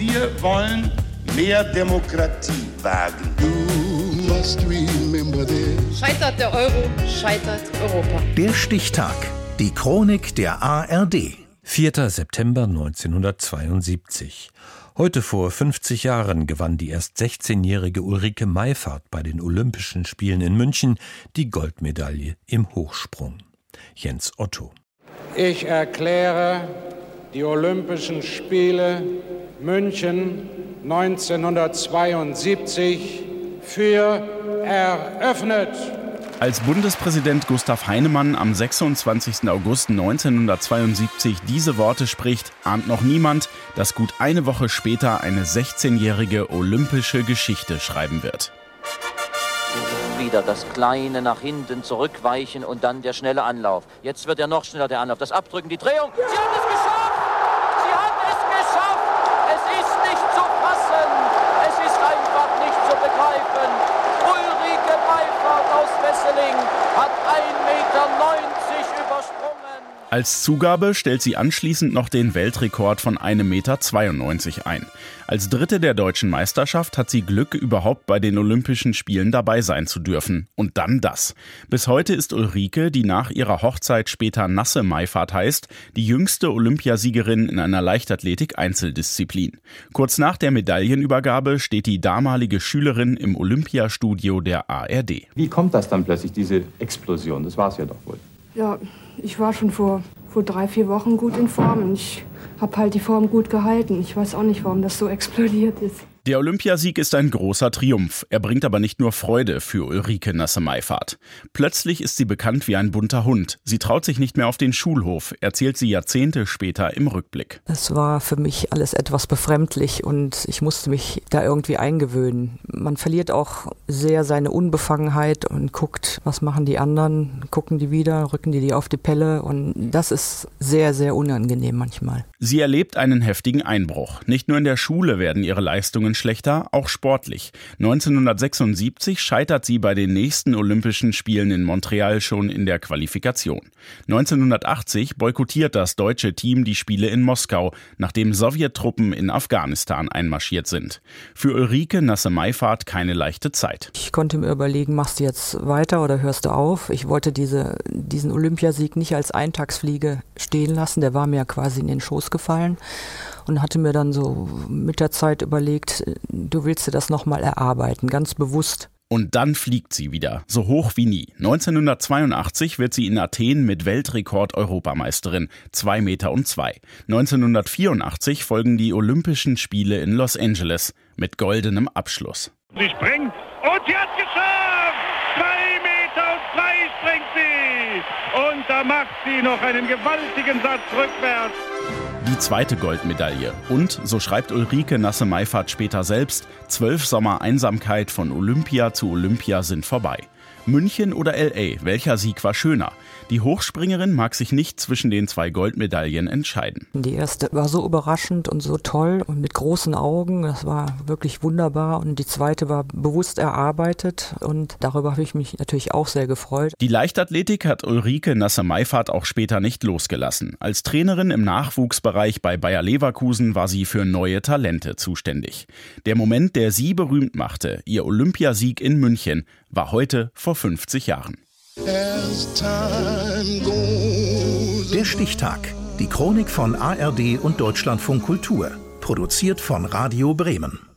Wir wollen mehr Demokratie wagen. Scheitert der Euro, scheitert Europa. Der Stichtag. Die Chronik der ARD. 4. September 1972. Heute vor 50 Jahren gewann die erst 16-jährige Ulrike Meifert bei den Olympischen Spielen in München die Goldmedaille im Hochsprung. Jens Otto. Ich erkläre die Olympischen Spiele München 1972 für eröffnet. Als Bundespräsident Gustav Heinemann am 26. August 1972 diese Worte spricht, ahnt noch niemand, dass gut eine Woche später eine 16-jährige olympische Geschichte schreiben wird. Wieder das kleine nach hinten zurückweichen und dann der schnelle Anlauf. Jetzt wird er noch schneller der Anlauf. Das Abdrücken, die Drehung. Sie hat es geschafft! Hat 1,90 Meter übersprungen. Als Zugabe stellt sie anschließend noch den Weltrekord von 1,92 Meter ein. Als Dritte der deutschen Meisterschaft hat sie Glück, überhaupt bei den Olympischen Spielen dabei sein zu dürfen. Und dann das. Bis heute ist Ulrike, die nach ihrer Hochzeit später Nasse Maifahrt heißt, die jüngste Olympiasiegerin in einer Leichtathletik-Einzeldisziplin. Kurz nach der Medaillenübergabe steht die damalige Schülerin im Olympiastudio der ARD. Wie kommt das dann plötzlich, diese Explosion? Das war es ja doch wohl. Ja, ich war schon vor, vor drei, vier Wochen gut in Form. Ich habe halt die Form gut gehalten. Ich weiß auch nicht, warum das so explodiert ist. Der Olympiasieg ist ein großer Triumph. Er bringt aber nicht nur Freude für Ulrike Nasse-Meifert. Plötzlich ist sie bekannt wie ein bunter Hund. Sie traut sich nicht mehr auf den Schulhof, erzählt sie Jahrzehnte später im Rückblick. Es war für mich alles etwas befremdlich und ich musste mich da irgendwie eingewöhnen. Man verliert auch sehr seine Unbefangenheit und guckt, was machen die anderen, gucken die wieder, rücken die die auf die Pelle und das ist sehr, sehr unangenehm manchmal. Sie erlebt einen heftigen Einbruch. Nicht nur in der Schule werden ihre Leistungen Leistungen schlechter, auch sportlich. 1976 scheitert sie bei den nächsten Olympischen Spielen in Montreal schon in der Qualifikation. 1980 boykottiert das deutsche Team die Spiele in Moskau, nachdem Sowjettruppen in Afghanistan einmarschiert sind. Für Ulrike Nasse-Meifahrt keine leichte Zeit. Ich konnte mir überlegen, machst du jetzt weiter oder hörst du auf? Ich wollte diese, diesen Olympiasieg nicht als Eintagsfliege stehen lassen, der war mir quasi in den Schoß gefallen und hatte mir dann so mit der Zeit überlegt, du willst dir das nochmal erarbeiten, ganz bewusst. Und dann fliegt sie wieder, so hoch wie nie. 1982 wird sie in Athen mit Weltrekord Europameisterin, 2 Meter und 2. 1984 folgen die Olympischen Spiele in Los Angeles mit goldenem Abschluss. Sie springt und sie hat geschafft! 2 Meter und 2 springt sie! Und da macht sie noch einen gewaltigen Satz rückwärts die zweite Goldmedaille. Und, so schreibt Ulrike Nasse-Meifert später selbst, zwölf Sommer Einsamkeit von Olympia zu Olympia sind vorbei. München oder LA, welcher Sieg war schöner? Die Hochspringerin mag sich nicht zwischen den zwei Goldmedaillen entscheiden. Die erste war so überraschend und so toll und mit großen Augen. Das war wirklich wunderbar. Und die zweite war bewusst erarbeitet und darüber habe ich mich natürlich auch sehr gefreut. Die Leichtathletik hat Ulrike Nasse-Meifert auch später nicht losgelassen. Als Trainerin im Nachwuchsbereich bei Bayer Leverkusen war sie für neue Talente zuständig. Der Moment, der sie berühmt machte, ihr Olympiasieg in München, war heute vor 50 Jahren. Der Stichtag. Die Chronik von ARD und Deutschlandfunk Kultur. Produziert von Radio Bremen.